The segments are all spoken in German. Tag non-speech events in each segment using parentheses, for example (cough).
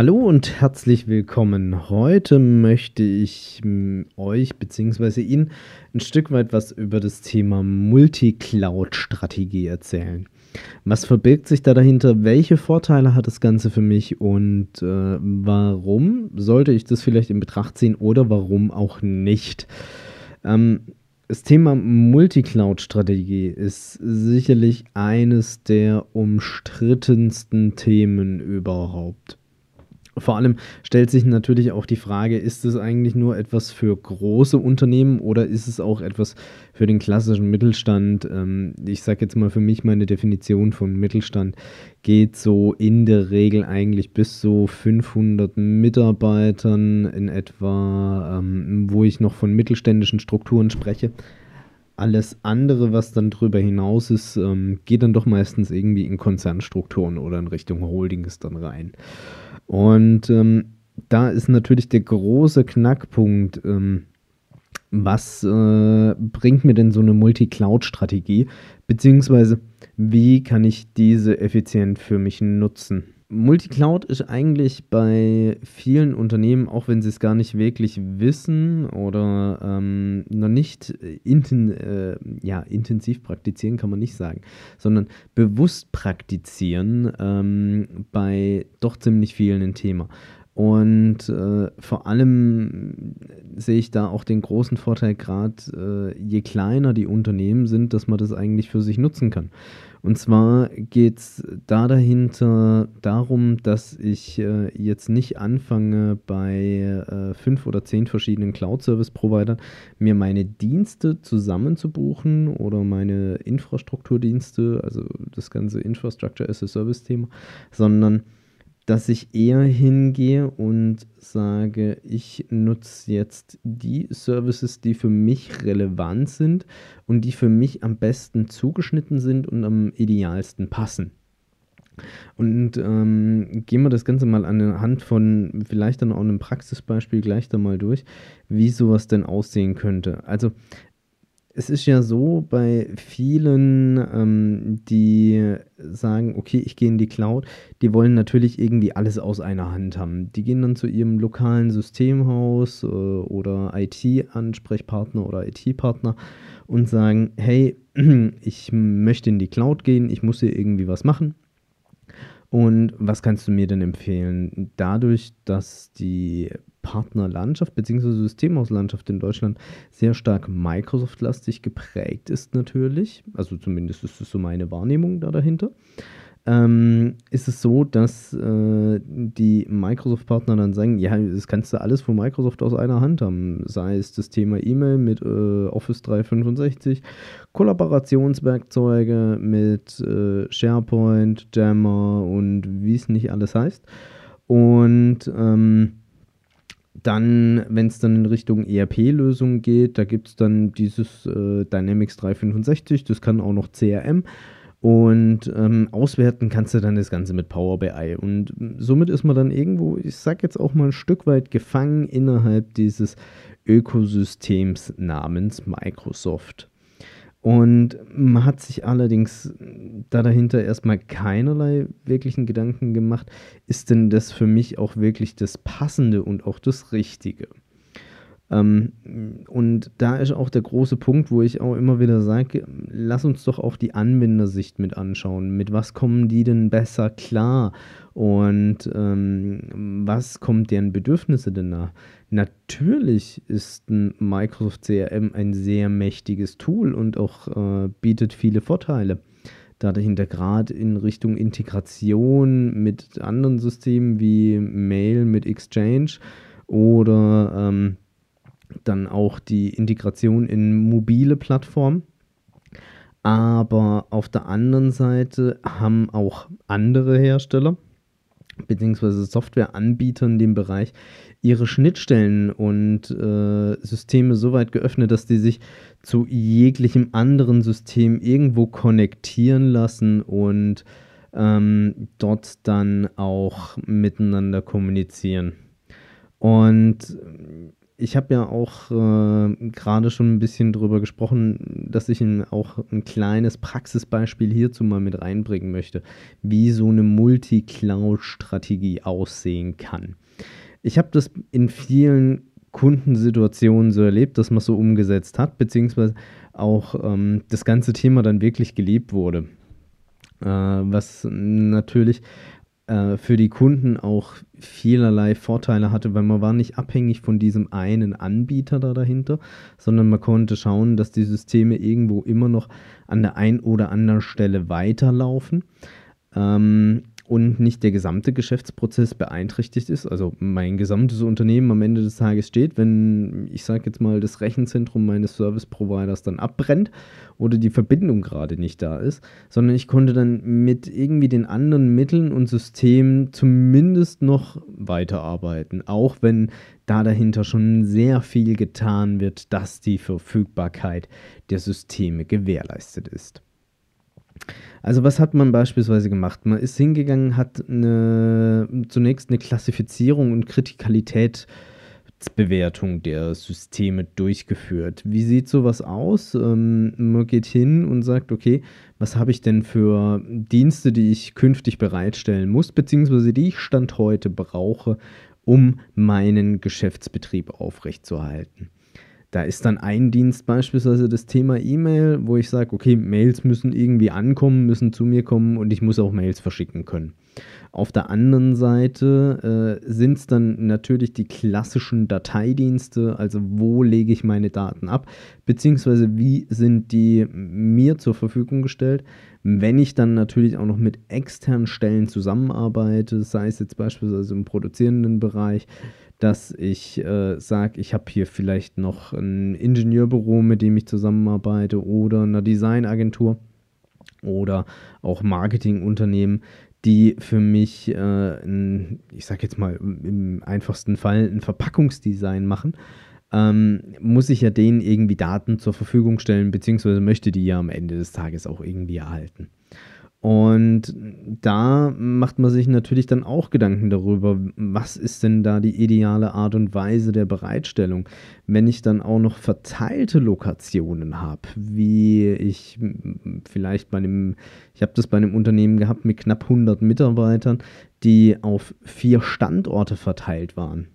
Hallo und herzlich willkommen. Heute möchte ich hm, euch bzw. Ihnen ein Stück weit was über das Thema Multi-Cloud-Strategie erzählen. Was verbirgt sich da dahinter? Welche Vorteile hat das Ganze für mich und äh, warum sollte ich das vielleicht in Betracht ziehen oder warum auch nicht? Ähm, das Thema Multi-Cloud-Strategie ist sicherlich eines der umstrittensten Themen überhaupt. Vor allem stellt sich natürlich auch die Frage, ist es eigentlich nur etwas für große Unternehmen oder ist es auch etwas für den klassischen Mittelstand? Ähm, ich sage jetzt mal für mich, meine Definition von Mittelstand geht so in der Regel eigentlich bis so 500 Mitarbeitern in etwa, ähm, wo ich noch von mittelständischen Strukturen spreche. Alles andere, was dann darüber hinaus ist, ähm, geht dann doch meistens irgendwie in Konzernstrukturen oder in Richtung Holdings dann rein. Und ähm, da ist natürlich der große Knackpunkt, ähm, was äh, bringt mir denn so eine Multi-Cloud-Strategie, beziehungsweise wie kann ich diese effizient für mich nutzen? Multicloud ist eigentlich bei vielen Unternehmen, auch wenn sie es gar nicht wirklich wissen oder ähm, noch nicht inten, äh, ja, intensiv praktizieren, kann man nicht sagen, sondern bewusst praktizieren, ähm, bei doch ziemlich vielen ein Thema. Und äh, vor allem sehe ich da auch den großen Vorteil, gerade äh, je kleiner die Unternehmen sind, dass man das eigentlich für sich nutzen kann. Und zwar geht es da dahinter darum, dass ich äh, jetzt nicht anfange, bei äh, fünf oder zehn verschiedenen Cloud-Service-Providern mir meine Dienste zusammenzubuchen oder meine Infrastrukturdienste, also das ganze Infrastructure as a Service-Thema, sondern dass ich eher hingehe und sage, ich nutze jetzt die Services, die für mich relevant sind und die für mich am besten zugeschnitten sind und am idealsten passen. Und ähm, gehen wir das Ganze mal anhand von vielleicht dann auch einem Praxisbeispiel gleich da mal durch, wie sowas denn aussehen könnte. Also es ist ja so bei vielen, ähm, die sagen, okay, ich gehe in die Cloud, die wollen natürlich irgendwie alles aus einer Hand haben. Die gehen dann zu ihrem lokalen Systemhaus äh, oder IT-Ansprechpartner oder IT-Partner und sagen, hey, (clears throat) ich möchte in die Cloud gehen, ich muss hier irgendwie was machen. Und was kannst du mir denn empfehlen? Dadurch, dass die Partnerlandschaft bzw. Systemhauslandschaft in Deutschland sehr stark Microsoft-lastig geprägt ist natürlich, also zumindest ist es so meine Wahrnehmung da dahinter, ähm, ist es so, dass äh, die Microsoft-Partner dann sagen, ja, das kannst du alles von Microsoft aus einer Hand haben, sei es das Thema E-Mail mit äh, Office 365, Kollaborationswerkzeuge mit äh, SharePoint, Jammer und wie es nicht alles heißt. Und ähm, dann, wenn es dann in Richtung ERP-Lösungen geht, da gibt es dann dieses äh, Dynamics 365, das kann auch noch CRM. Und ähm, auswerten kannst du dann das Ganze mit Power BI. Und somit ist man dann irgendwo, ich sag jetzt auch mal ein Stück weit gefangen innerhalb dieses Ökosystems namens Microsoft. Und man hat sich allerdings da dahinter erstmal keinerlei wirklichen Gedanken gemacht, ist denn das für mich auch wirklich das Passende und auch das Richtige? Ähm, und da ist auch der große Punkt, wo ich auch immer wieder sage, lass uns doch auch die Anwendersicht mit anschauen. Mit was kommen die denn besser klar? Und ähm, was kommt deren Bedürfnisse denn nach? Natürlich ist ein Microsoft CRM ein sehr mächtiges Tool und auch äh, bietet viele Vorteile. Da dahinter gerade in Richtung Integration mit anderen Systemen wie Mail mit Exchange oder ähm, dann auch die Integration in mobile Plattformen. Aber auf der anderen Seite haben auch andere Hersteller, beziehungsweise Softwareanbieter in dem Bereich ihre Schnittstellen und äh, Systeme so weit geöffnet, dass die sich zu jeglichem anderen System irgendwo konnektieren lassen und ähm, dort dann auch miteinander kommunizieren. Und ich habe ja auch äh, gerade schon ein bisschen darüber gesprochen, dass ich ein, auch ein kleines Praxisbeispiel hierzu mal mit reinbringen möchte, wie so eine Multi-Cloud-Strategie aussehen kann. Ich habe das in vielen Kundensituationen so erlebt, dass man so umgesetzt hat, beziehungsweise auch ähm, das ganze Thema dann wirklich gelebt wurde. Äh, was natürlich äh, für die Kunden auch vielerlei Vorteile hatte, weil man war nicht abhängig von diesem einen Anbieter da dahinter, sondern man konnte schauen, dass die Systeme irgendwo immer noch an der einen oder anderen Stelle weiterlaufen. Ähm, und nicht der gesamte Geschäftsprozess beeinträchtigt ist. Also mein gesamtes Unternehmen am Ende des Tages steht, wenn ich sage jetzt mal das Rechenzentrum meines Service Providers dann abbrennt oder die Verbindung gerade nicht da ist, sondern ich konnte dann mit irgendwie den anderen Mitteln und Systemen zumindest noch weiterarbeiten, auch wenn da dahinter schon sehr viel getan wird, dass die Verfügbarkeit der Systeme gewährleistet ist. Also was hat man beispielsweise gemacht? Man ist hingegangen, hat eine, zunächst eine Klassifizierung und Kritikalitätsbewertung der Systeme durchgeführt. Wie sieht sowas aus? Ähm, man geht hin und sagt, okay, was habe ich denn für Dienste, die ich künftig bereitstellen muss, beziehungsweise die ich Stand heute brauche, um meinen Geschäftsbetrieb aufrechtzuerhalten. Da ist dann ein Dienst beispielsweise das Thema E-Mail, wo ich sage, okay, Mails müssen irgendwie ankommen, müssen zu mir kommen und ich muss auch Mails verschicken können. Auf der anderen Seite äh, sind es dann natürlich die klassischen Dateidienste, also wo lege ich meine Daten ab, beziehungsweise wie sind die mir zur Verfügung gestellt. Wenn ich dann natürlich auch noch mit externen Stellen zusammenarbeite, sei es jetzt beispielsweise im produzierenden Bereich, dass ich äh, sage, ich habe hier vielleicht noch ein Ingenieurbüro, mit dem ich zusammenarbeite oder eine Designagentur oder auch Marketingunternehmen, die für mich, äh, ein, ich sage jetzt mal im einfachsten Fall, ein Verpackungsdesign machen, ähm, muss ich ja denen irgendwie Daten zur Verfügung stellen, beziehungsweise möchte die ja am Ende des Tages auch irgendwie erhalten. Und da macht man sich natürlich dann auch Gedanken darüber, was ist denn da die ideale Art und Weise der Bereitstellung. Wenn ich dann auch noch verteilte Lokationen habe, wie ich vielleicht bei einem, ich habe das bei einem Unternehmen gehabt mit knapp 100 Mitarbeitern, die auf vier Standorte verteilt waren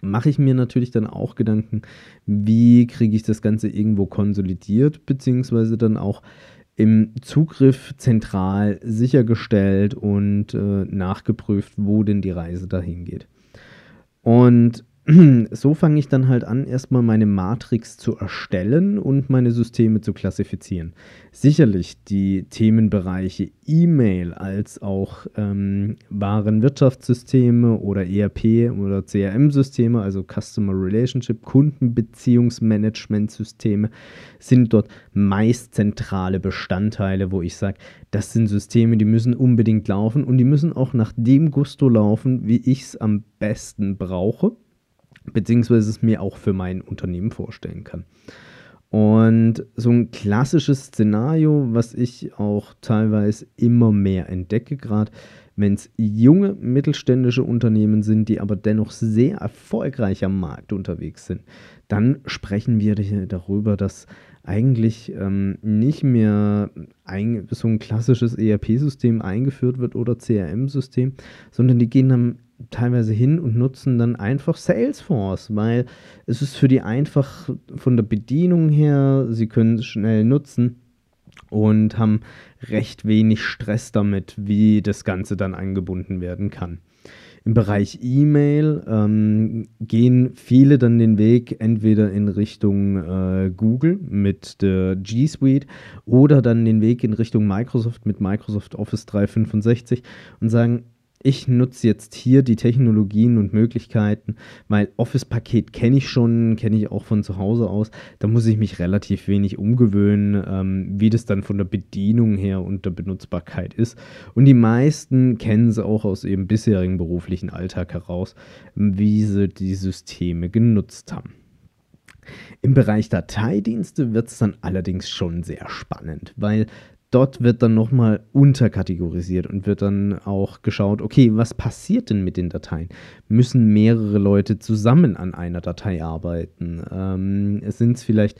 mache ich mir natürlich dann auch Gedanken, wie kriege ich das Ganze irgendwo konsolidiert, beziehungsweise dann auch im Zugriff zentral sichergestellt und äh, nachgeprüft, wo denn die Reise dahin geht. Und (clears throat) so fange ich dann halt an, erstmal meine Matrix zu erstellen und meine Systeme zu klassifizieren. Sicherlich die Themenbereiche E-Mail als auch ähm, Warenwirtschaftssysteme oder ERP oder CRM-Systeme, also Customer Relationship, Kundenbeziehungsmanagementsysteme, sind dort meist zentrale Bestandteile, wo ich sage, das sind Systeme, die müssen unbedingt laufen und die müssen auch nach dem Gusto laufen, wie ich es am besten brauche beziehungsweise es mir auch für mein Unternehmen vorstellen kann. Und so ein klassisches Szenario, was ich auch teilweise immer mehr entdecke, gerade wenn es junge mittelständische Unternehmen sind, die aber dennoch sehr erfolgreich am Markt unterwegs sind, dann sprechen wir darüber, dass eigentlich ähm, nicht mehr ein, so ein klassisches ERP-System eingeführt wird oder CRM-System, sondern die gehen dann teilweise hin und nutzen dann einfach Salesforce, weil es ist für die einfach von der Bedienung her, sie können es schnell nutzen und haben recht wenig Stress damit, wie das Ganze dann angebunden werden kann. Im Bereich E-Mail ähm, gehen viele dann den Weg entweder in Richtung äh, Google mit der G Suite oder dann den Weg in Richtung Microsoft mit Microsoft Office 365 und sagen, ich nutze jetzt hier die Technologien und Möglichkeiten, weil Office-Paket kenne ich schon, kenne ich auch von zu Hause aus. Da muss ich mich relativ wenig umgewöhnen, ähm, wie das dann von der Bedienung her und der Benutzbarkeit ist. Und die meisten kennen es auch aus ihrem bisherigen beruflichen Alltag heraus, wie sie die Systeme genutzt haben. Im Bereich Dateidienste wird es dann allerdings schon sehr spannend, weil dort wird dann nochmal unterkategorisiert und wird dann auch geschaut, okay, was passiert denn mit den Dateien? Müssen mehrere Leute zusammen an einer Datei arbeiten? Ähm, Sind es vielleicht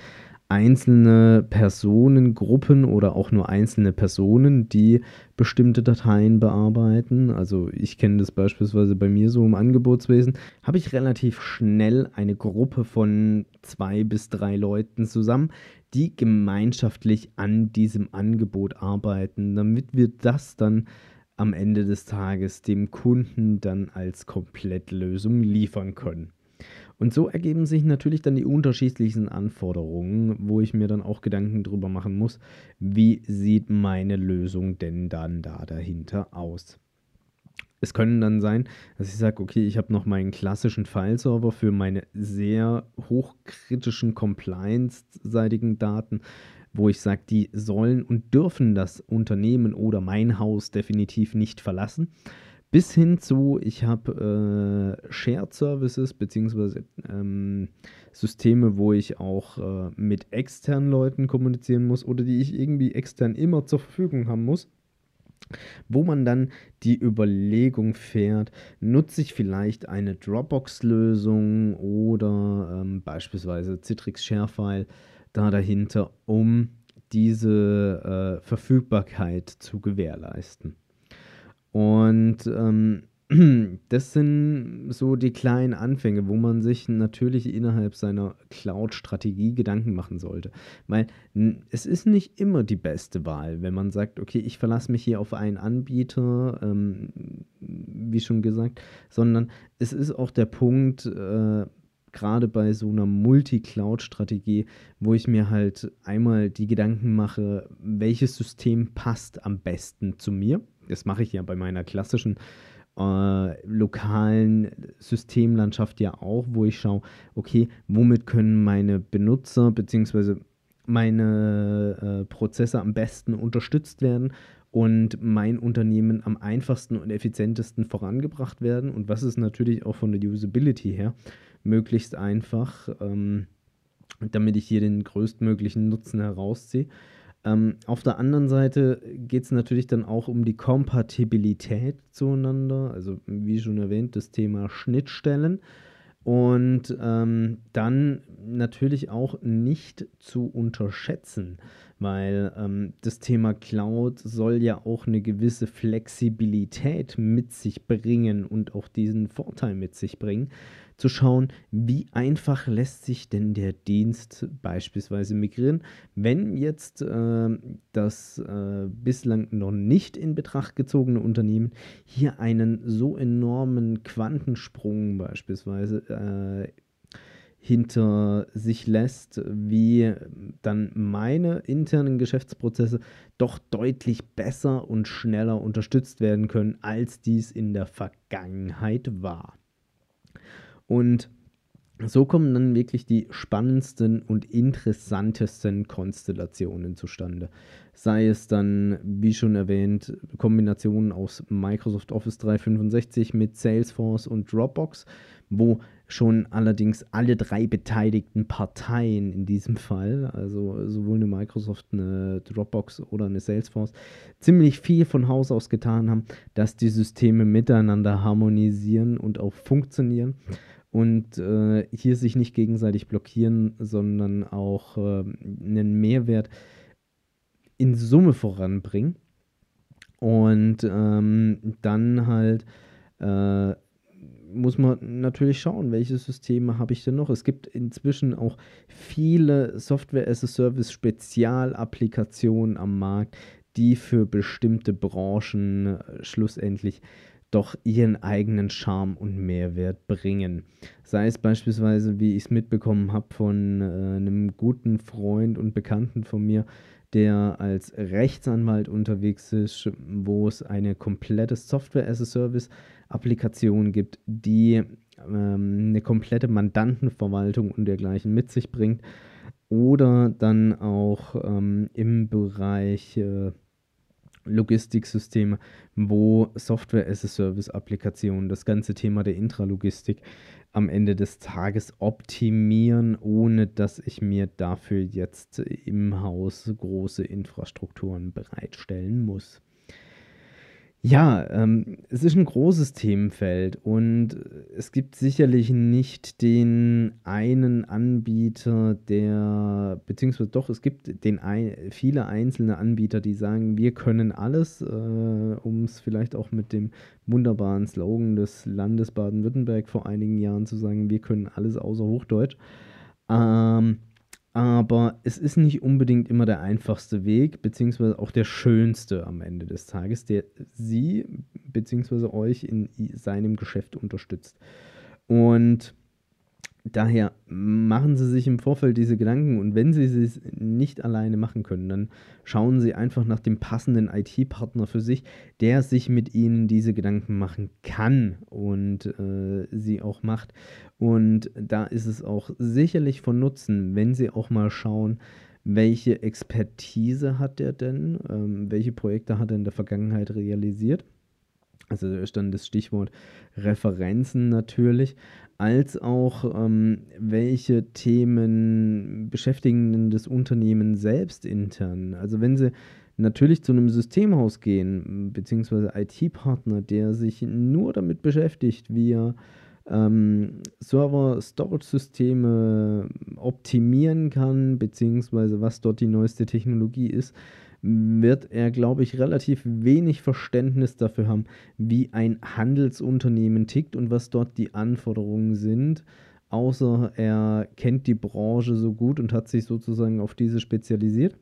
einzelne Personengruppen oder auch nur einzelne Personen, die bestimmte Dateien bearbeiten. Also ich kenne das beispielsweise bei mir so im Angebotswesen, habe ich relativ schnell eine Gruppe von zwei bis drei Leuten zusammen, die gemeinschaftlich an diesem Angebot arbeiten, damit wir das dann am Ende des Tages dem Kunden dann als Komplettlösung liefern können. Und so ergeben sich natürlich dann die unterschiedlichsten Anforderungen, wo ich mir dann auch Gedanken drüber machen muss, wie sieht meine Lösung denn dann da dahinter aus. Es können dann sein, dass ich sage, okay, ich habe noch meinen klassischen File-Server für meine sehr hochkritischen Compliance-seitigen Daten, wo ich sage, die sollen und dürfen das Unternehmen oder mein Haus definitiv nicht verlassen. Bis hin zu, ich habe äh, Shared Services beziehungsweise ähm, Systeme, wo ich auch äh, mit externen Leuten kommunizieren muss oder die ich irgendwie extern immer zur Verfügung haben muss. Wo man dann die Überlegung fährt, nutze ich vielleicht eine Dropbox-Lösung oder ähm, beispielsweise Citrix Sharefile da dahinter, um diese äh, Verfügbarkeit zu gewährleisten. Und ähm, (clears throat) das sind so die kleinen Anfänge, wo man sich natürlich innerhalb seiner Cloud-Strategie Gedanken machen sollte. Weil es ist nicht immer die beste Wahl, wenn man sagt, okay, ich verlasse mich hier auf einen Anbieter, ähm, wie schon gesagt, sondern es ist auch der Punkt, äh, gerade bei so einer Multi-Cloud-Strategie, wo ich mir halt einmal die Gedanken mache, welches System passt am besten zu mir das mache ich ja bei meiner klassischen äh, lokalen Systemlandschaft ja auch, wo ich schaue, okay, womit können meine Benutzer bzw. meine äh, Prozesse am besten unterstützt werden und mein Unternehmen am einfachsten und effizientesten vorangebracht werden und was ist natürlich auch von der Usability her möglichst einfach, ähm, damit ich hier den größtmöglichen Nutzen herausziehe. Ähm, auf der anderen Seite geht es natürlich dann auch um die Kompatibilität zueinander, also wie schon erwähnt, das Thema Schnittstellen. Und ähm, dann natürlich auch nicht zu unterschätzen, weil ähm, das Thema Cloud soll ja auch eine gewisse Flexibilität mit sich bringen und auch diesen Vorteil mit sich bringen zu schauen, wie einfach lässt sich denn der Dienst beispielsweise migrieren, wenn jetzt äh, das äh, bislang noch nicht in Betracht gezogene Unternehmen hier einen so enormen Quantensprung beispielsweise äh, hinter sich lässt, wie dann meine internen Geschäftsprozesse doch deutlich besser und schneller unterstützt werden können, als dies in der Vergangenheit war. Und so kommen dann wirklich die spannendsten und interessantesten Konstellationen zustande. Sei es dann, wie schon erwähnt, Kombinationen aus Microsoft Office 365 mit Salesforce und Dropbox, wo schon allerdings alle drei beteiligten Parteien in diesem Fall, also sowohl eine Microsoft, eine Dropbox oder eine Salesforce, ziemlich viel von Haus aus getan haben, dass die Systeme miteinander harmonisieren und auch funktionieren und äh, hier sich nicht gegenseitig blockieren, sondern auch äh, einen Mehrwert in Summe voranbringen. Und ähm, dann halt äh, muss man natürlich schauen, welche Systeme habe ich denn noch. Es gibt inzwischen auch viele Software-as-a-Service-Spezialapplikationen am Markt, die für bestimmte Branchen äh, schlussendlich doch ihren eigenen Charme und Mehrwert bringen. Sei es beispielsweise, wie ich es mitbekommen habe von äh, einem guten Freund und Bekannten von mir, der als Rechtsanwalt unterwegs ist, wo es eine komplette Software-as-a-Service-Applikation gibt, die ähm, eine komplette Mandantenverwaltung und dergleichen mit sich bringt. Oder dann auch ähm, im Bereich äh, Logistiksysteme, wo Software-as-a-Service-Applikationen das ganze Thema der Intralogistik am Ende des Tages optimieren, ohne dass ich mir dafür jetzt im Haus große Infrastrukturen bereitstellen muss. Ja, ähm, es ist ein großes Themenfeld und es gibt sicherlich nicht den einen Anbieter, der, beziehungsweise doch, es gibt den ein, viele einzelne Anbieter, die sagen, wir können alles, äh, um es vielleicht auch mit dem wunderbaren Slogan des Landes Baden-Württemberg vor einigen Jahren zu sagen, wir können alles außer Hochdeutsch. Ähm, aber es ist nicht unbedingt immer der einfachste Weg, beziehungsweise auch der schönste am Ende des Tages, der Sie beziehungsweise euch in seinem Geschäft unterstützt. Und Daher machen Sie sich im Vorfeld diese Gedanken und wenn Sie es nicht alleine machen können, dann schauen Sie einfach nach dem passenden IT-Partner für sich, der sich mit Ihnen diese Gedanken machen kann und äh, sie auch macht. Und da ist es auch sicherlich von Nutzen, wenn Sie auch mal schauen, welche Expertise hat er denn, ähm, welche Projekte hat er in der Vergangenheit realisiert also da ist dann das Stichwort Referenzen natürlich, als auch ähm, welche Themen beschäftigen das Unternehmen selbst intern. Also wenn Sie natürlich zu einem Systemhaus gehen, beziehungsweise IT-Partner, der sich nur damit beschäftigt, wie er ähm, Server-Storage-Systeme optimieren kann, beziehungsweise was dort die neueste Technologie ist, wird er, glaube ich, relativ wenig Verständnis dafür haben, wie ein Handelsunternehmen tickt und was dort die Anforderungen sind, außer er kennt die Branche so gut und hat sich sozusagen auf diese spezialisiert.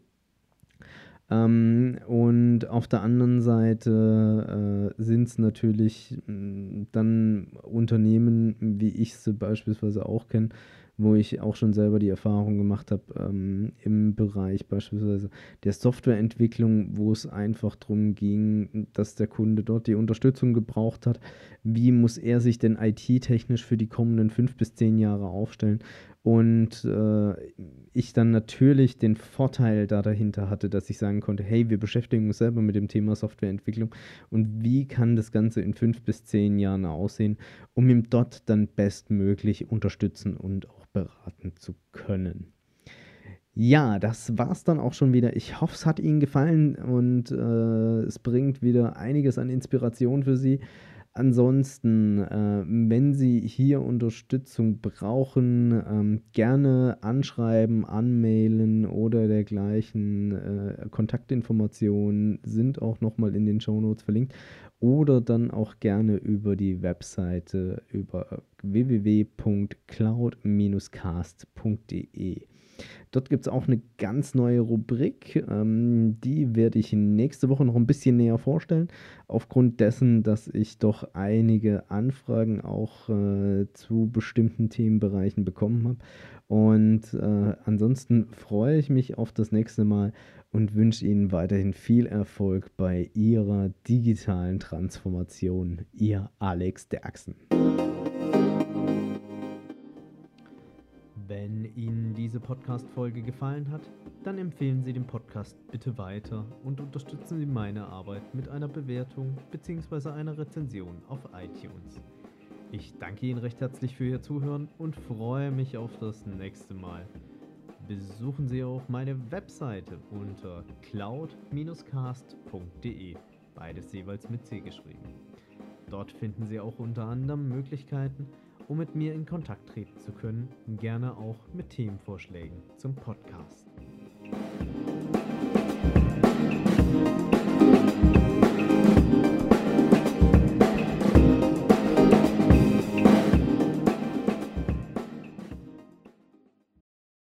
Ähm, und auf der anderen Seite äh, sind es natürlich mh, mm, dann Unternehmen, wie ich sie beispielsweise auch kenne, wo ich auch schon selber die Erfahrung gemacht habe ähm, im Bereich beispielsweise der Softwareentwicklung, wo es einfach darum ging, dass der Kunde dort die Unterstützung gebraucht hat. Wie muss er sich denn IT-technisch für die kommenden fünf bis zehn Jahre aufstellen? Und äh, ich dann natürlich den Vorteil da dahinter hatte, dass ich sagen konnte, hey, wir beschäftigen uns selber mit dem Thema Softwareentwicklung und wie kann das Ganze in fünf bis zehn Jahren aussehen, um ihm dort dann bestmöglich unterstützen und auch beraten zu können. Ja, das war's dann auch schon wieder. Ich hoffe, es hat Ihnen gefallen und äh, es bringt wieder einiges an Inspiration für Sie. Ansonsten, äh, wenn Sie hier Unterstützung brauchen, ähm, gerne anschreiben, anmailen oder dergleichen. Äh, Kontaktinformationen sind auch nochmal in den Shownotes verlinkt. Oder dann auch gerne über die Webseite über www.cloud-cast.de. Dort gibt es auch eine ganz neue Rubrik. Ähm, die werde ich nächste Woche noch ein bisschen näher vorstellen. Aufgrund dessen, dass ich doch einige Anfragen auch äh, zu bestimmten Themenbereichen bekommen habe. Und äh, ansonsten freue ich mich auf das nächste Mal und wünsche Ihnen weiterhin viel Erfolg bei Ihrer digitalen Transformation. Ihr Alex Derksen. Wenn Ihnen diese Podcast-Folge gefallen hat, dann empfehlen Sie den Podcast bitte weiter und unterstützen Sie meine Arbeit mit einer Bewertung bzw. einer Rezension auf iTunes. Ich danke Ihnen recht herzlich für Ihr Zuhören und freue mich auf das nächste Mal. Besuchen Sie auch meine Webseite unter cloud-cast.de, beides jeweils mit C geschrieben. Dort finden Sie auch unter anderem Möglichkeiten, um mit mir in Kontakt treten zu können, gerne auch mit Themenvorschlägen zum Podcast.